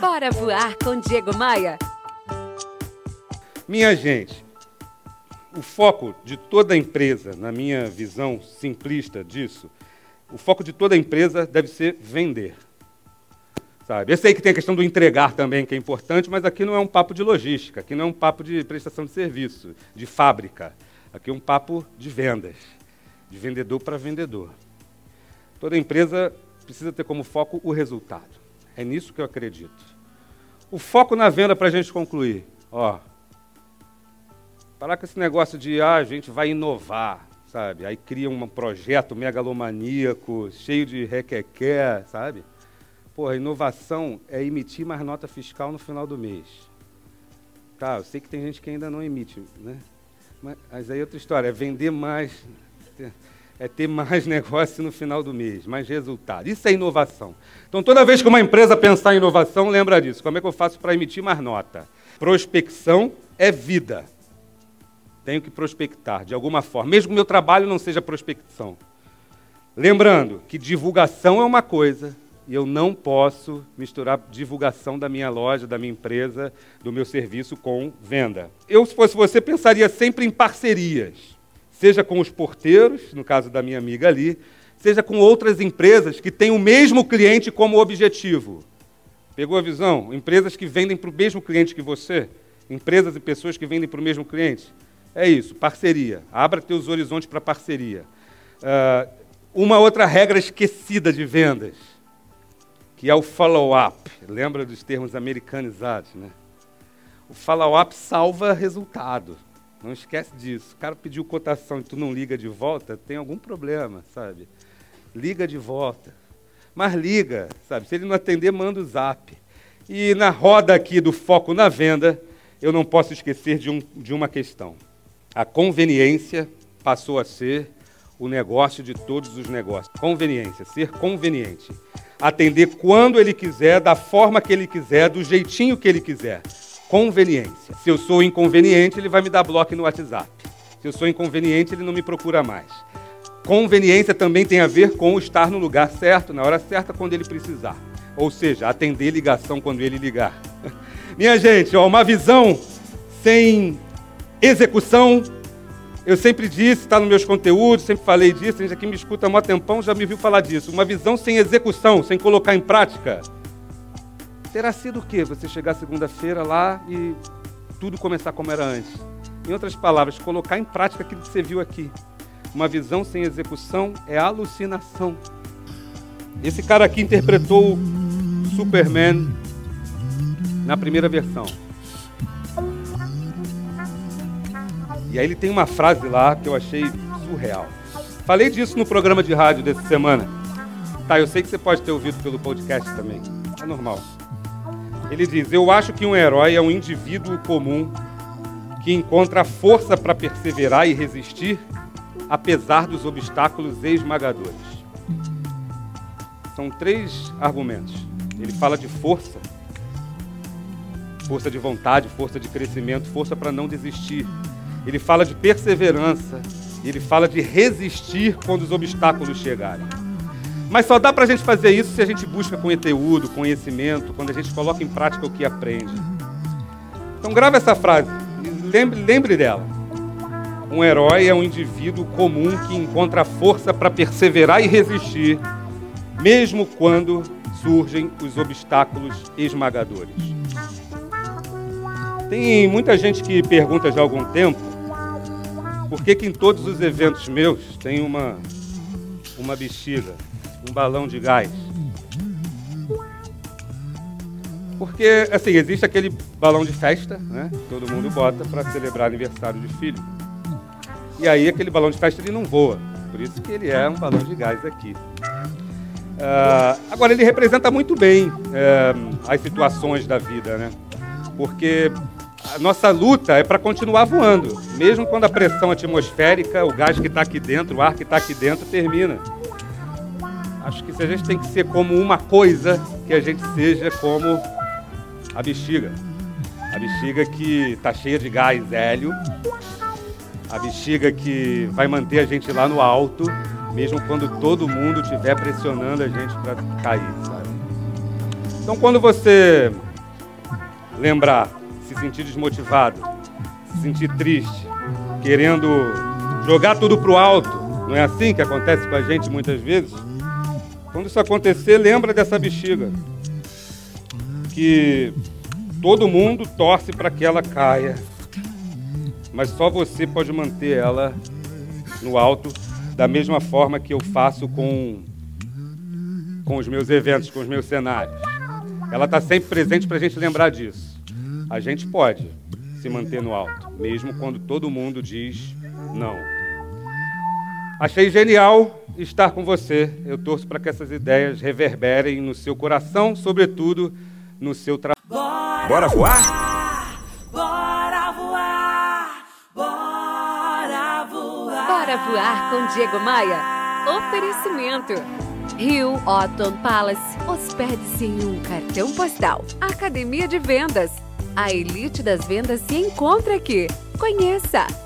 Bora voar com Diego Maia. Minha gente, o foco de toda empresa, na minha visão simplista disso, o foco de toda empresa deve ser vender. Sabe? Eu sei que tem a questão do entregar também, que é importante, mas aqui não é um papo de logística, aqui não é um papo de prestação de serviço, de fábrica. Aqui é um papo de vendas, de vendedor para vendedor. Toda empresa precisa ter como foco o resultado. É nisso que eu acredito. O foco na venda para a gente concluir. Ó, parar com esse negócio de ah, a gente vai inovar, sabe? Aí cria um projeto megalomaníaco, cheio de requequé, sabe? Porra, inovação é emitir mais nota fiscal no final do mês. Tá, eu sei que tem gente que ainda não emite, né? Mas, mas aí é outra história, é vender mais, é ter mais negócio no final do mês, mais resultado. Isso é inovação. Então, toda vez que uma empresa pensar em inovação, lembra disso. Como é que eu faço para emitir mais nota? Prospecção é vida. Tenho que prospectar de alguma forma, mesmo que meu trabalho não seja prospecção. Lembrando que divulgação é uma coisa, e eu não posso misturar divulgação da minha loja, da minha empresa, do meu serviço com venda. Eu, se fosse você, pensaria sempre em parcerias, seja com os porteiros, no caso da minha amiga ali, seja com outras empresas que têm o mesmo cliente como objetivo. Pegou a visão? Empresas que vendem para o mesmo cliente que você, empresas e pessoas que vendem para o mesmo cliente. É isso, parceria. Abra teus horizontes para parceria. Uh, uma outra regra esquecida de vendas que é o follow-up. Lembra dos termos americanizados, né? O follow-up salva resultado. Não esquece disso. O cara pediu cotação e tu não liga de volta, tem algum problema, sabe? Liga de volta. Mas liga, sabe? Se ele não atender, manda o zap. E na roda aqui do foco na venda, eu não posso esquecer de, um, de uma questão. A conveniência passou a ser o negócio de todos os negócios. Conveniência, ser conveniente atender quando ele quiser, da forma que ele quiser, do jeitinho que ele quiser. Conveniência. Se eu sou inconveniente, ele vai me dar bloco no WhatsApp. Se eu sou inconveniente, ele não me procura mais. Conveniência também tem a ver com estar no lugar certo, na hora certa, quando ele precisar. Ou seja, atender ligação quando ele ligar. Minha gente, ó, uma visão sem execução eu sempre disse, está nos meus conteúdos, sempre falei disso, a gente aqui me escuta há um tempão, já me viu falar disso. Uma visão sem execução, sem colocar em prática. Terá sido o quê? Você chegar segunda-feira lá e tudo começar como era antes. Em outras palavras, colocar em prática aquilo que você viu aqui. Uma visão sem execução é alucinação. Esse cara aqui interpretou Superman na primeira versão. E aí ele tem uma frase lá que eu achei surreal. Falei disso no programa de rádio dessa semana. Tá, eu sei que você pode ter ouvido pelo podcast também. É normal. Ele diz: Eu acho que um herói é um indivíduo comum que encontra força para perseverar e resistir, apesar dos obstáculos esmagadores. São três argumentos. Ele fala de força, força de vontade, força de crescimento, força para não desistir, ele fala de perseverança, ele fala de resistir quando os obstáculos chegarem. Mas só dá para a gente fazer isso se a gente busca conteúdo, conhecimento, quando a gente coloca em prática o que aprende. Então grave essa frase, lembre, lembre dela. Um herói é um indivíduo comum que encontra força para perseverar e resistir, mesmo quando surgem os obstáculos esmagadores. Tem muita gente que pergunta já há algum tempo por que, que em todos os eventos meus tem uma, uma bexiga, um balão de gás? Porque, assim, existe aquele balão de festa, né? Que todo mundo bota para celebrar aniversário de filho. E aí aquele balão de festa ele não voa. Por isso que ele é um balão de gás aqui. Uh, agora, ele representa muito bem uh, as situações da vida, né? Porque a nossa luta é para continuar voando, mesmo quando a pressão atmosférica, o gás que está aqui dentro, o ar que está aqui dentro termina. Acho que se a gente tem que ser como uma coisa, que a gente seja como a bexiga. A bexiga que está cheia de gás hélio, a bexiga que vai manter a gente lá no alto, mesmo quando todo mundo estiver pressionando a gente para cair, sabe? Então, quando você lembrar, se sentir desmotivado, se sentir triste, querendo jogar tudo pro alto, não é assim que acontece com a gente muitas vezes? Quando isso acontecer, lembra dessa bexiga. Que todo mundo torce para que ela caia, mas só você pode manter ela no alto, da mesma forma que eu faço com, com os meus eventos, com os meus cenários. Ela está sempre presente para a gente lembrar disso. A gente pode se manter no alto, mesmo quando todo mundo diz não. Achei genial estar com você. Eu torço para que essas ideias reverberem no seu coração, sobretudo no seu trabalho. Bora voar? Bora voar! Bora voar! Bora voar com Diego Maia. Oferecimento. Rio Otton Palace. Hospede-se em um cartão postal. Academia de Vendas. A elite das vendas se encontra aqui. Conheça!